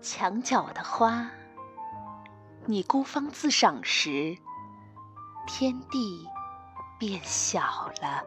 墙角的花。你孤芳自赏时天地变小了。